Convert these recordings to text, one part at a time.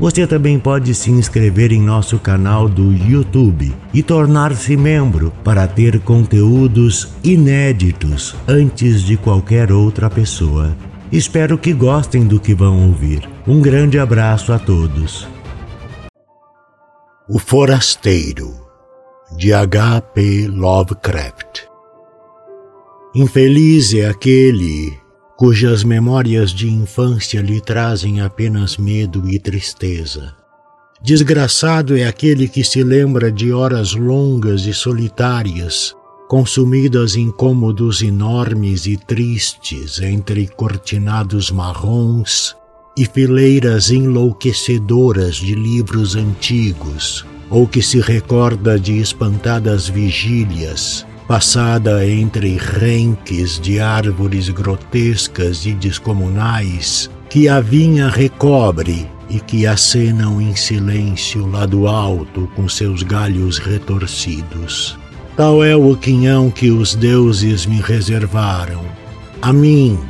Você também pode se inscrever em nosso canal do YouTube e tornar-se membro para ter conteúdos inéditos antes de qualquer outra pessoa. Espero que gostem do que vão ouvir. Um grande abraço a todos. O Forasteiro, de H. P. Lovecraft. Infeliz é aquele cujas memórias de infância lhe trazem apenas medo e tristeza. Desgraçado é aquele que se lembra de horas longas e solitárias, consumidas em cômodos enormes e tristes entre cortinados marrons e fileiras enlouquecedoras de livros antigos, ou que se recorda de espantadas vigílias passada entre renques de árvores grotescas e descomunais que a vinha recobre e que acenam em silêncio lá do alto com seus galhos retorcidos. Tal é o quinhão que os deuses me reservaram. A mim,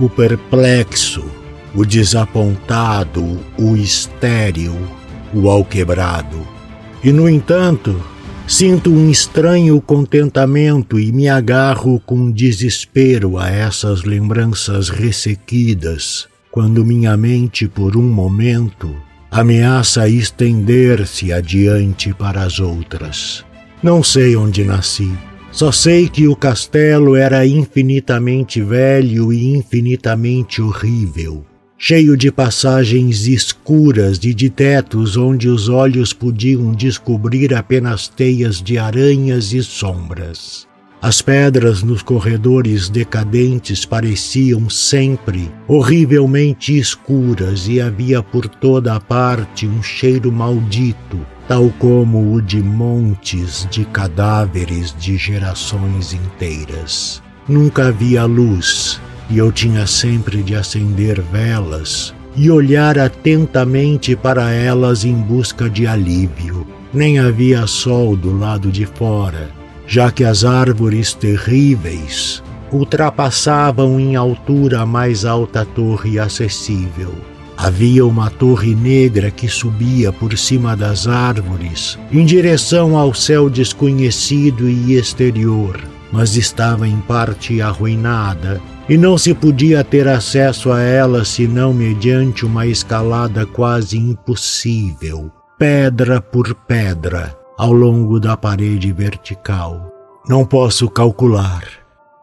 o perplexo, o desapontado, o estéril, o alquebrado. E, no entanto, Sinto um estranho contentamento e me agarro com desespero a essas lembranças ressequidas, quando minha mente, por um momento, ameaça estender-se adiante para as outras. Não sei onde nasci, só sei que o castelo era infinitamente velho e infinitamente horrível cheio de passagens escuras e de tetos onde os olhos podiam descobrir apenas teias de aranhas e sombras. As pedras nos corredores decadentes pareciam sempre horrivelmente escuras e havia por toda a parte um cheiro maldito, tal como o de montes de cadáveres de gerações inteiras. Nunca havia luz, e eu tinha sempre de acender velas e olhar atentamente para elas em busca de alívio. Nem havia sol do lado de fora, já que as árvores terríveis ultrapassavam em altura a mais alta torre acessível. Havia uma torre negra que subia por cima das árvores, em direção ao céu desconhecido e exterior, mas estava em parte arruinada e não se podia ter acesso a ela senão mediante uma escalada quase impossível, pedra por pedra, ao longo da parede vertical. Não posso calcular,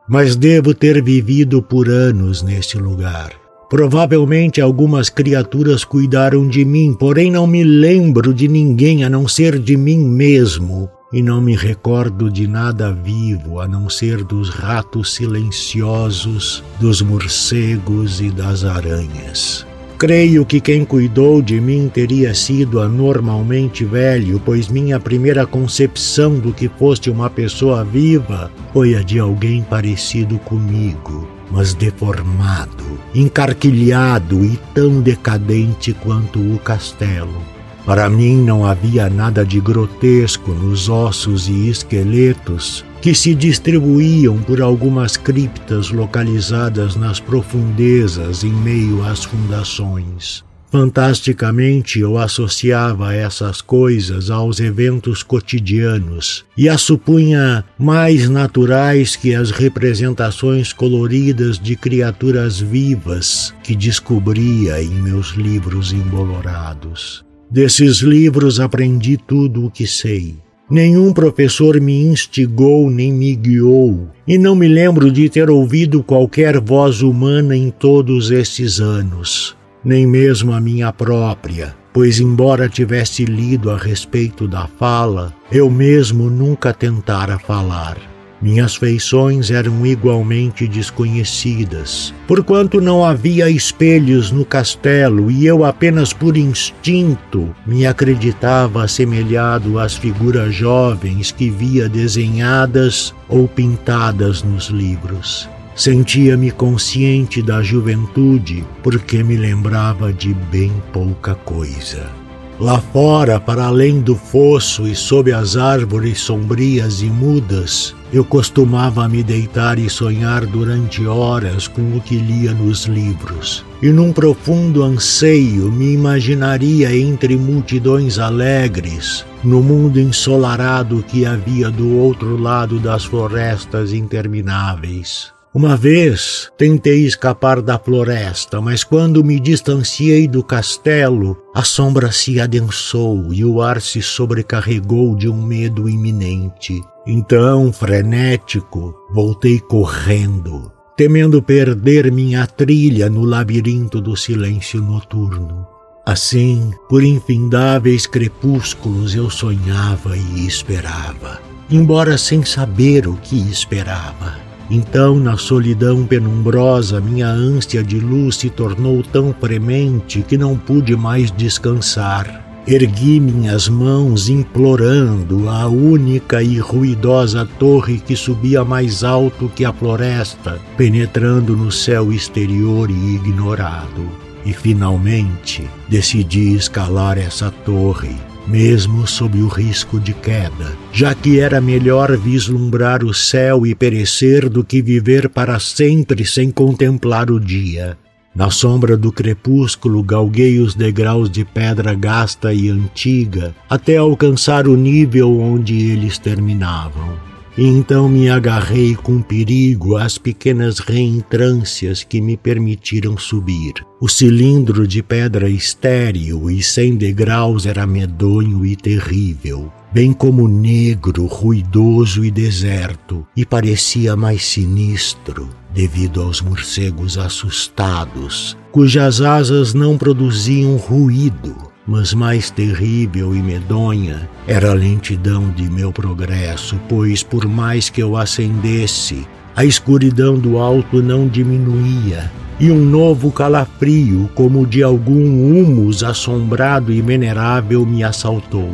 mas devo ter vivido por anos nesse lugar. Provavelmente algumas criaturas cuidaram de mim, porém não me lembro de ninguém a não ser de mim mesmo e não me recordo de nada vivo a não ser dos ratos silenciosos, dos morcegos e das aranhas. Creio que quem cuidou de mim teria sido anormalmente velho, pois minha primeira concepção do que fosse uma pessoa viva foi a de alguém parecido comigo, mas deformado, encarquilhado e tão decadente quanto o castelo. Para mim não havia nada de grotesco nos ossos e esqueletos que se distribuíam por algumas criptas localizadas nas profundezas em meio às fundações. Fantasticamente eu associava essas coisas aos eventos cotidianos e as supunha mais naturais que as representações coloridas de criaturas vivas que descobria em meus livros embolorados. Desses livros aprendi tudo o que sei. Nenhum professor me instigou nem me guiou, e não me lembro de ter ouvido qualquer voz humana em todos esses anos, nem mesmo a minha própria, pois, embora tivesse lido a respeito da fala, eu mesmo nunca tentara falar. Minhas feições eram igualmente desconhecidas, porquanto não havia espelhos no castelo e eu apenas por instinto me acreditava assemelhado às figuras jovens que via desenhadas ou pintadas nos livros. Sentia-me consciente da juventude porque me lembrava de bem pouca coisa. Lá fora, para além do fosso e sob as árvores sombrias e mudas, eu costumava me deitar e sonhar durante horas com o que lia nos livros. E num profundo anseio me imaginaria entre multidões alegres, no mundo ensolarado que havia do outro lado das florestas intermináveis. Uma vez tentei escapar da floresta, mas quando me distanciei do castelo, a sombra se adensou e o ar se sobrecarregou de um medo iminente. Então, frenético, voltei correndo, temendo perder minha trilha no labirinto do silêncio noturno. Assim, por infindáveis crepúsculos eu sonhava e esperava, embora sem saber o que esperava. Então, na solidão penumbrosa, minha ânsia de luz se tornou tão premente que não pude mais descansar. Ergui minhas mãos implorando a única e ruidosa torre que subia mais alto que a floresta, penetrando no céu exterior e ignorado. E finalmente decidi escalar essa torre mesmo sob o risco de queda, já que era melhor vislumbrar o céu e perecer do que viver para sempre sem contemplar o dia. Na sombra do crepúsculo galguei os degraus de pedra gasta e antiga até alcançar o nível onde eles terminavam. Então me agarrei com perigo às pequenas reentrâncias que me permitiram subir. O cilindro de pedra estéril e sem degraus era medonho e terrível, bem como negro, ruidoso e deserto, e parecia mais sinistro devido aos morcegos assustados, cujas asas não produziam ruído mas mais terrível e medonha era a lentidão de meu progresso, pois por mais que eu ascendesse, a escuridão do alto não diminuía, e um novo calafrio, como de algum humus assombrado e venerável, me assaltou.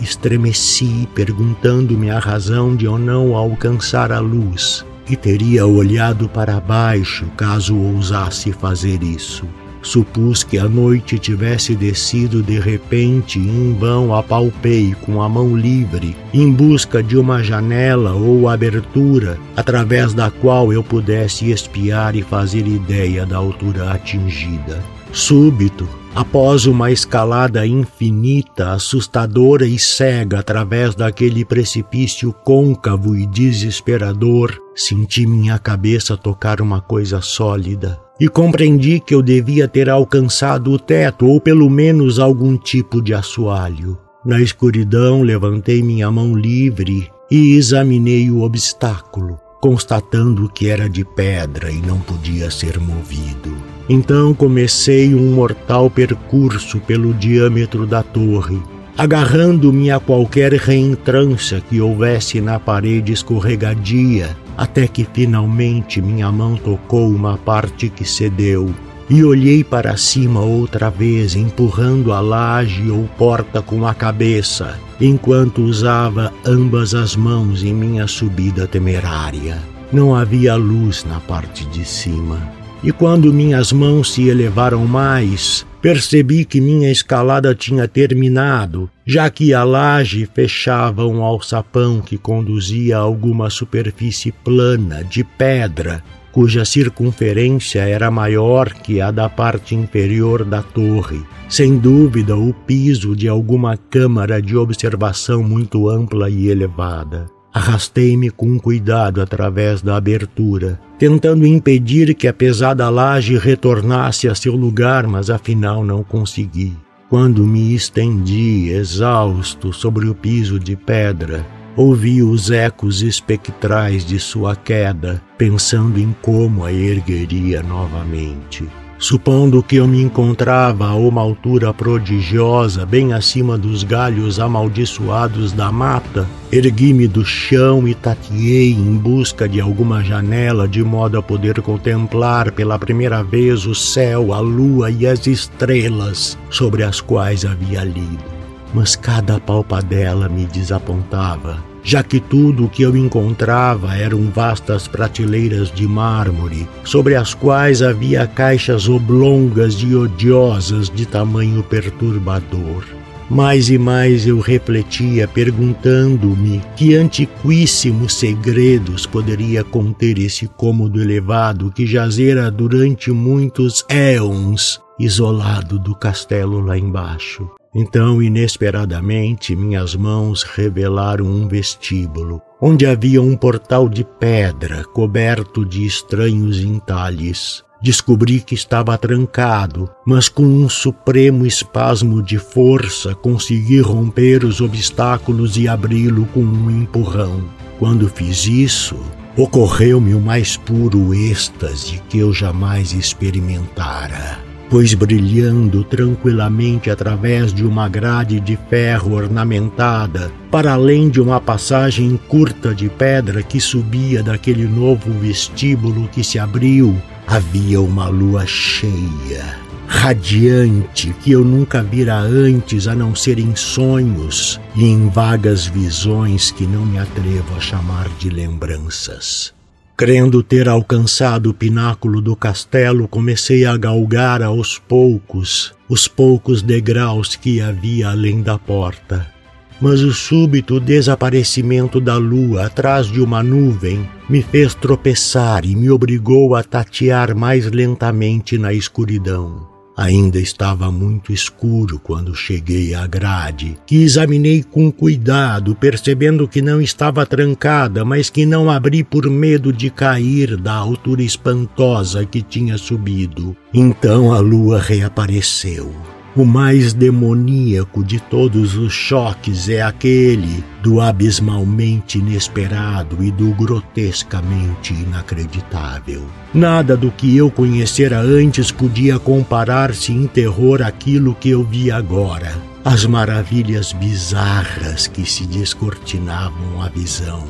Estremeci, perguntando-me a razão de eu não alcançar a luz, e teria olhado para baixo caso ousasse fazer isso. Supus que a noite tivesse descido de repente e em vão apalpei com a mão livre em busca de uma janela ou abertura através da qual eu pudesse espiar e fazer ideia da altura atingida. Súbito, após uma escalada infinita, assustadora e cega através daquele precipício côncavo e desesperador, senti minha cabeça tocar uma coisa sólida e compreendi que eu devia ter alcançado o teto ou pelo menos algum tipo de assoalho. Na escuridão, levantei minha mão livre e examinei o obstáculo, constatando que era de pedra e não podia ser movido. Então comecei um mortal percurso pelo diâmetro da torre, agarrando-me a qualquer reentrância que houvesse na parede escorregadia até que finalmente minha mão tocou uma parte que cedeu e olhei para cima outra vez, empurrando a laje ou porta com a cabeça, enquanto usava ambas as mãos em minha subida temerária. Não havia luz na parte de cima. E quando minhas mãos se elevaram mais, percebi que minha escalada tinha terminado, já que a laje fechava um alçapão que conduzia a alguma superfície plana de pedra, cuja circunferência era maior que a da parte inferior da torre. Sem dúvida, o piso de alguma câmara de observação muito ampla e elevada. Arrastei-me com cuidado através da abertura, tentando impedir que a pesada laje retornasse a seu lugar, mas afinal não consegui. Quando me estendi, exausto, sobre o piso de pedra, ouvi os ecos espectrais de sua queda, pensando em como a ergueria novamente. Supondo que eu me encontrava a uma altura prodigiosa, bem acima dos galhos amaldiçoados da mata, ergui-me do chão e tateei em busca de alguma janela de modo a poder contemplar pela primeira vez o céu, a lua e as estrelas sobre as quais havia lido. Mas cada palpadela me desapontava já que tudo o que eu encontrava eram vastas prateleiras de mármore, sobre as quais havia caixas oblongas e odiosas de tamanho perturbador. Mais e mais eu refletia, perguntando-me que antiquíssimos segredos poderia conter esse cômodo elevado que jazera durante muitos éons isolado do castelo lá embaixo. Então, inesperadamente, minhas mãos revelaram um vestíbulo, onde havia um portal de pedra coberto de estranhos entalhes. Descobri que estava trancado, mas com um supremo espasmo de força consegui romper os obstáculos e abri-lo com um empurrão. Quando fiz isso, ocorreu-me o mais puro êxtase que eu jamais experimentara pois brilhando tranquilamente através de uma grade de ferro ornamentada, para além de uma passagem curta de pedra que subia daquele novo vestíbulo que se abriu, havia uma lua cheia, radiante, que eu nunca vira antes a não ser em sonhos e em vagas visões que não me atrevo a chamar de lembranças. Crendo ter alcançado o pináculo do castelo, comecei a galgar aos poucos os poucos degraus que havia além da porta. Mas o súbito desaparecimento da lua atrás de uma nuvem me fez tropeçar e me obrigou a tatear mais lentamente na escuridão. Ainda estava muito escuro quando cheguei à grade, que examinei com cuidado, percebendo que não estava trancada, mas que não abri por medo de cair da altura espantosa que tinha subido. Então a lua reapareceu. O mais demoníaco de todos os choques é aquele do abismalmente inesperado e do grotescamente inacreditável. Nada do que eu conhecera antes podia comparar-se em terror àquilo que eu vi agora. As maravilhas bizarras que se descortinavam à visão.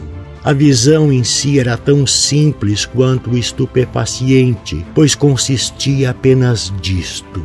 A visão em si era tão simples quanto estupefaciente, pois consistia apenas disto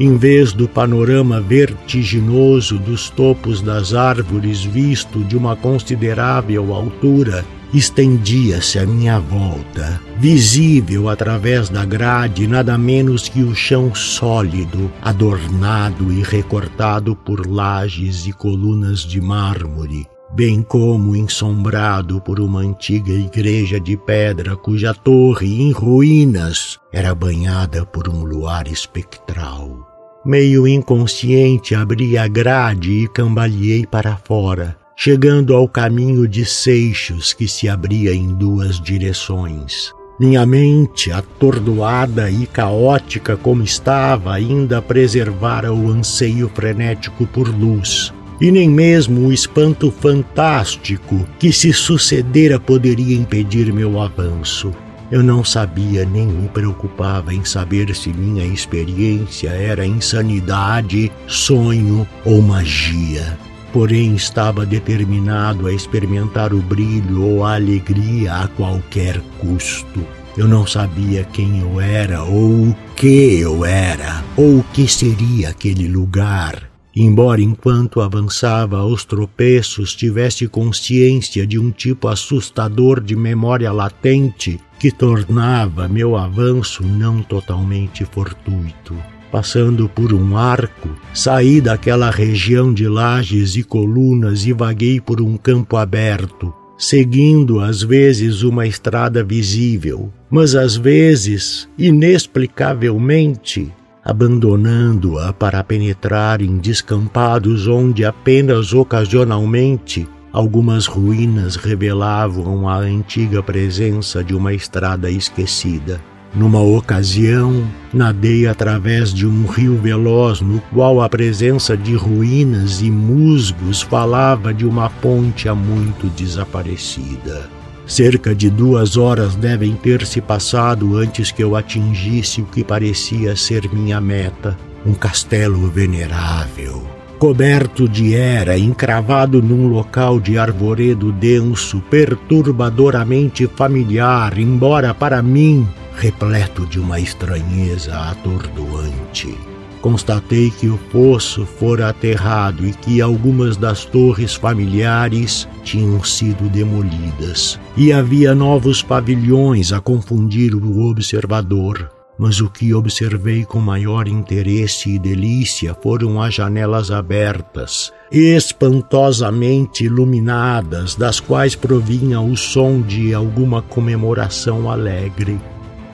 em vez do panorama vertiginoso dos topos das árvores visto de uma considerável altura, estendia-se à minha volta, visível através da grade nada menos que o chão sólido, adornado e recortado por lajes e colunas de mármore, bem como ensombrado por uma antiga igreja de pedra cuja torre em ruínas era banhada por um luar espectral. Meio inconsciente, abri a grade e cambaleei para fora, chegando ao caminho de seixos que se abria em duas direções. Minha mente, atordoada e caótica como estava, ainda preservara o anseio frenético por luz. E nem mesmo o espanto fantástico que se sucedera poderia impedir meu avanço. Eu não sabia nem me preocupava em saber se minha experiência era insanidade, sonho ou magia. Porém, estava determinado a experimentar o brilho ou a alegria a qualquer custo. Eu não sabia quem eu era, ou o que eu era, ou o que seria aquele lugar Embora enquanto avançava aos tropeços tivesse consciência de um tipo assustador de memória latente que tornava meu avanço não totalmente fortuito. Passando por um arco, saí daquela região de lajes e colunas e vaguei por um campo aberto, seguindo às vezes uma estrada visível, mas às vezes, inexplicavelmente, abandonando-a para penetrar em descampados onde apenas ocasionalmente algumas ruínas revelavam a antiga presença de uma estrada esquecida. Numa ocasião, nadei através de um rio veloz no qual a presença de ruínas e musgos falava de uma ponte há muito desaparecida. Cerca de duas horas devem ter se passado antes que eu atingisse o que parecia ser minha meta, um castelo venerável, coberto de era, encravado num local de arvoredo denso, perturbadoramente familiar, embora para mim repleto de uma estranheza atordoante. Constatei que o poço fora aterrado e que algumas das torres familiares tinham sido demolidas. E havia novos pavilhões a confundir o observador. Mas o que observei com maior interesse e delícia foram as janelas abertas, espantosamente iluminadas, das quais provinha o som de alguma comemoração alegre.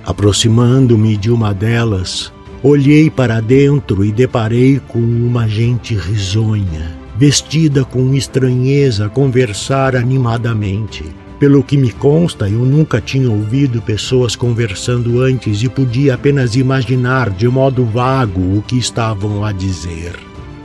Aproximando-me de uma delas, Olhei para dentro e deparei com uma gente risonha, vestida com estranheza, conversar animadamente. Pelo que me consta, eu nunca tinha ouvido pessoas conversando antes e podia apenas imaginar de modo vago o que estavam a dizer.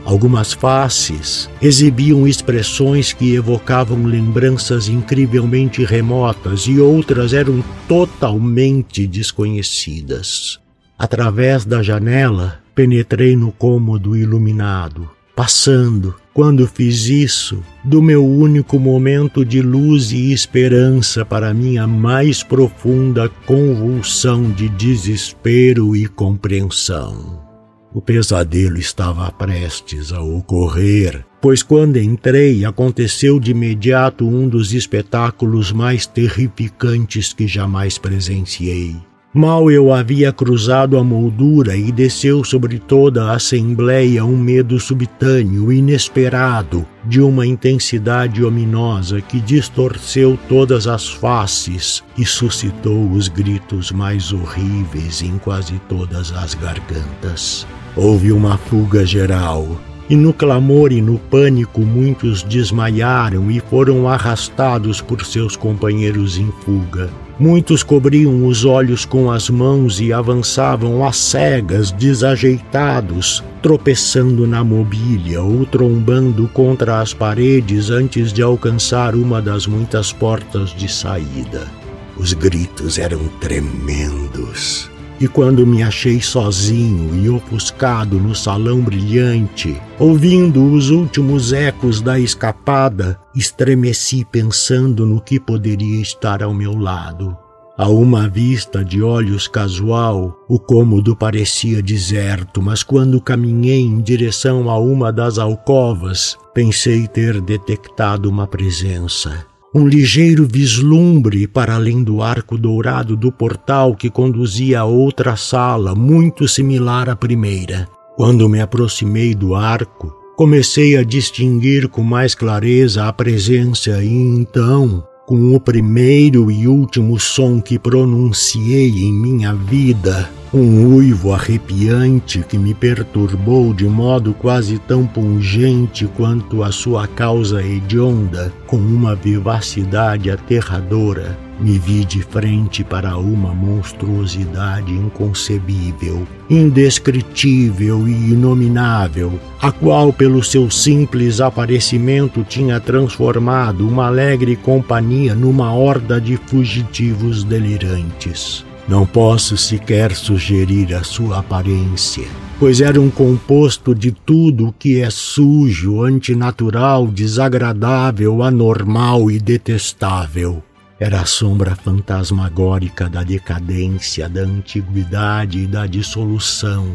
Algumas faces exibiam expressões que evocavam lembranças incrivelmente remotas e outras eram totalmente desconhecidas. Através da janela, penetrei no cômodo iluminado, passando, quando fiz isso, do meu único momento de luz e esperança para minha mais profunda convulsão de desespero e compreensão. O pesadelo estava prestes a ocorrer, pois quando entrei aconteceu de imediato um dos espetáculos mais terrificantes que jamais presenciei. Mal eu havia cruzado a moldura e desceu sobre toda a assembleia um medo subitâneo, inesperado, de uma intensidade ominosa que distorceu todas as faces e suscitou os gritos mais horríveis em quase todas as gargantas. Houve uma fuga geral, e no clamor e no pânico muitos desmaiaram e foram arrastados por seus companheiros em fuga. Muitos cobriam os olhos com as mãos e avançavam às cegas, desajeitados, tropeçando na mobília ou trombando contra as paredes antes de alcançar uma das muitas portas de saída. Os gritos eram tremendos. E quando me achei sozinho e ofuscado no salão brilhante, ouvindo os últimos ecos da escapada, estremeci pensando no que poderia estar ao meu lado. A uma vista de olhos casual, o cômodo parecia deserto, mas quando caminhei em direção a uma das alcovas, pensei ter detectado uma presença um ligeiro vislumbre para além do arco dourado do portal que conduzia a outra sala, muito similar à primeira. Quando me aproximei do arco, comecei a distinguir com mais clareza a presença e então, com o primeiro e último som que pronunciei em minha vida, um uivo arrepiante que me perturbou de modo quase tão pungente quanto a sua causa hedionda, com uma vivacidade aterradora, me vi de frente para uma monstruosidade inconcebível, indescritível e inominável, a qual, pelo seu simples aparecimento, tinha transformado uma alegre companhia numa horda de fugitivos delirantes. Não posso sequer sugerir a sua aparência, pois era um composto de tudo o que é sujo, antinatural, desagradável, anormal e detestável. Era a sombra fantasmagórica da decadência, da antiguidade e da dissolução,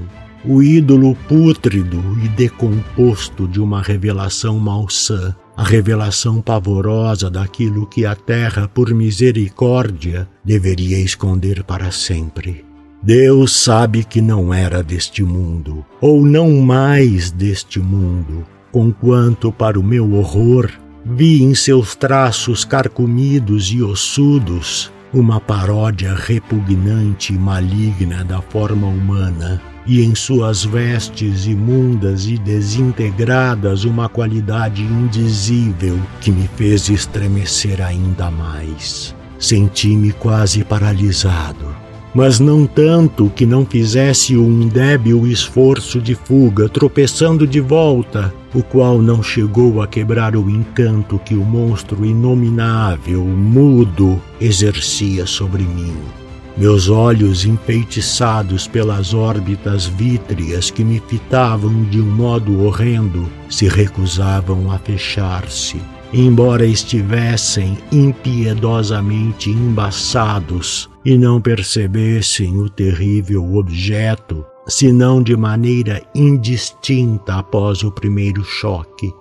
o ídolo pútrido e decomposto de uma revelação malsã, a revelação pavorosa daquilo que a terra, por misericórdia, deveria esconder para sempre. Deus sabe que não era deste mundo, ou não mais deste mundo, conquanto, para o meu horror, vi em seus traços carcomidos e ossudos uma paródia repugnante e maligna da forma humana e em suas vestes imundas e desintegradas uma qualidade indizível que me fez estremecer ainda mais. Senti-me quase paralisado, mas não tanto que não fizesse um débil esforço de fuga, tropeçando de volta, o qual não chegou a quebrar o encanto que o monstro inominável, mudo, exercia sobre mim. Meus olhos enfeitiçados pelas órbitas vítreas que me fitavam de um modo horrendo se recusavam a fechar-se embora estivessem impiedosamente embaçados e não percebessem o terrível objeto, senão de maneira indistinta após o primeiro choque.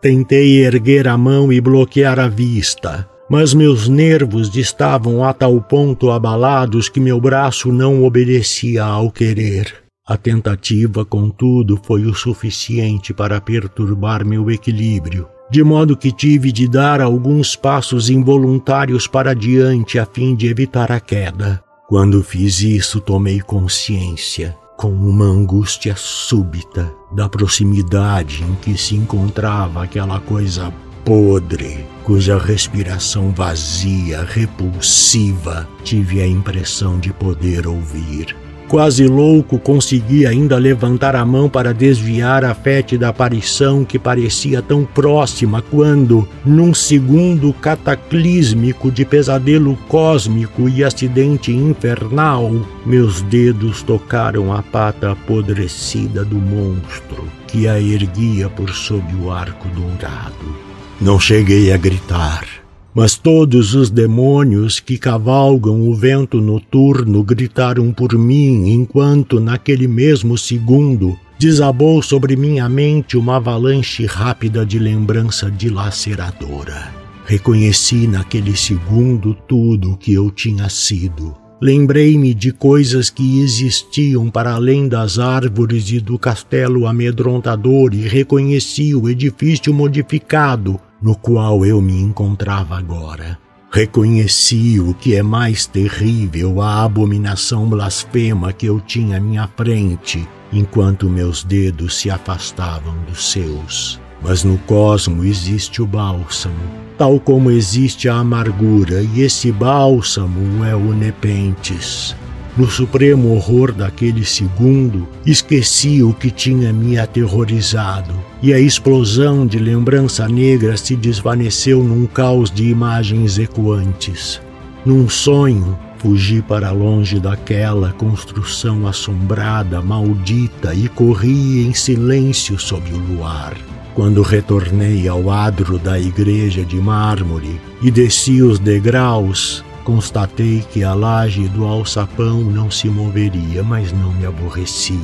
Tentei erguer a mão e bloquear a vista, mas meus nervos estavam a tal ponto abalados que meu braço não obedecia ao querer. A tentativa, contudo, foi o suficiente para perturbar meu equilíbrio de modo que tive de dar alguns passos involuntários para diante a fim de evitar a queda. Quando fiz isso, tomei consciência, com uma angústia súbita, da proximidade em que se encontrava aquela coisa podre, cuja respiração vazia, repulsiva, tive a impressão de poder ouvir. Quase louco, consegui ainda levantar a mão para desviar a fétida aparição que parecia tão próxima quando, num segundo cataclísmico de pesadelo cósmico e acidente infernal, meus dedos tocaram a pata apodrecida do monstro que a erguia por sob o arco dourado. Não cheguei a gritar mas todos os demônios que cavalgam o vento noturno gritaram por mim, enquanto, naquele mesmo segundo, desabou sobre minha mente uma avalanche rápida de lembrança dilaceradora. Reconheci naquele segundo tudo o que eu tinha sido. Lembrei-me de coisas que existiam para além das árvores e do castelo amedrontador e reconheci o edifício modificado no qual eu me encontrava agora. Reconheci o que é mais terrível, a abominação blasfema que eu tinha à minha frente, enquanto meus dedos se afastavam dos seus. Mas no cosmo existe o bálsamo, tal como existe a amargura, e esse bálsamo é o Nepentes. No supremo horror daquele segundo, esqueci o que tinha me aterrorizado, e a explosão de lembrança negra se desvaneceu num caos de imagens ecoantes. Num sonho, fugi para longe daquela construção assombrada, maldita, e corri em silêncio sob o luar. Quando retornei ao adro da igreja de mármore e desci os degraus, Constatei que a laje do alçapão não se moveria, mas não me aborreci,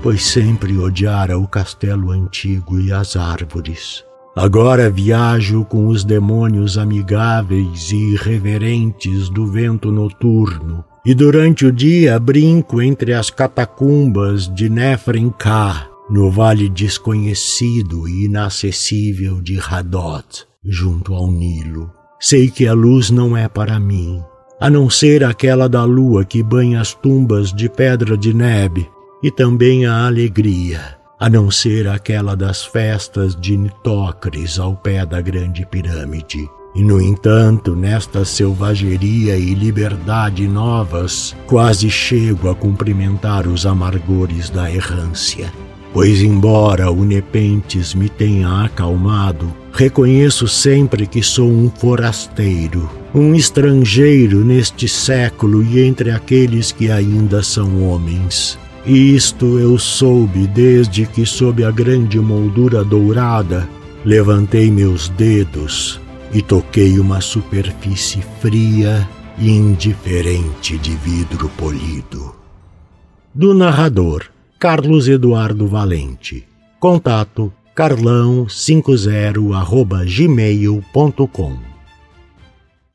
pois sempre odiara o castelo antigo e as árvores. Agora viajo com os demônios amigáveis e irreverentes do vento noturno, e durante o dia brinco entre as catacumbas de Nefrenká, no vale desconhecido e inacessível de Hadot, junto ao Nilo. Sei que a luz não é para mim, a não ser aquela da lua que banha as tumbas de pedra de neve, e também a alegria, a não ser aquela das festas de Nitócris ao pé da grande pirâmide. E, no entanto, nesta selvageria e liberdade novas, quase chego a cumprimentar os amargores da errância. Pois, embora o Nepentes me tenha acalmado, reconheço sempre que sou um forasteiro, um estrangeiro neste século e entre aqueles que ainda são homens. E isto eu soube desde que, sob a grande moldura dourada, levantei meus dedos e toquei uma superfície fria e indiferente de vidro polido. Do narrador Carlos Eduardo Valente. Contato carlão50 arroba gmail.com